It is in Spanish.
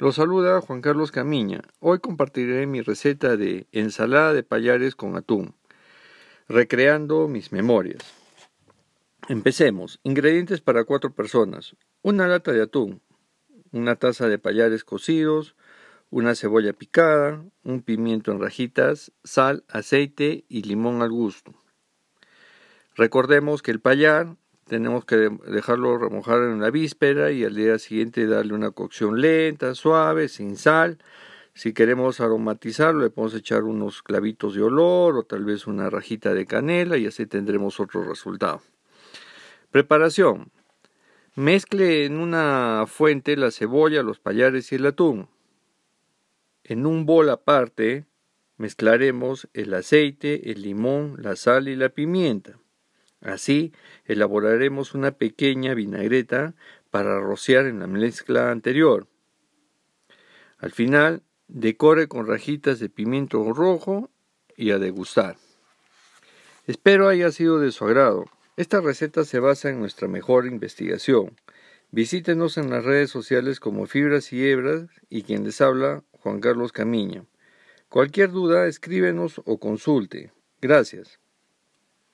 Los saluda Juan Carlos Camiña. Hoy compartiré mi receta de ensalada de payares con atún, recreando mis memorias. Empecemos. Ingredientes para cuatro personas. Una lata de atún, una taza de payares cocidos, una cebolla picada, un pimiento en rajitas, sal, aceite y limón al gusto. Recordemos que el payar tenemos que dejarlo remojar en la víspera y al día siguiente darle una cocción lenta, suave, sin sal. Si queremos aromatizarlo, le podemos echar unos clavitos de olor o tal vez una rajita de canela y así tendremos otro resultado. Preparación. Mezcle en una fuente la cebolla, los payares y el atún. En un bol aparte mezclaremos el aceite, el limón, la sal y la pimienta. Así elaboraremos una pequeña vinagreta para rociar en la mezcla anterior. Al final, decore con rajitas de pimiento rojo y a degustar. Espero haya sido de su agrado. Esta receta se basa en nuestra mejor investigación. Visítenos en las redes sociales como Fibras y Hebras y quien les habla, Juan Carlos Camiña. Cualquier duda, escríbenos o consulte. Gracias.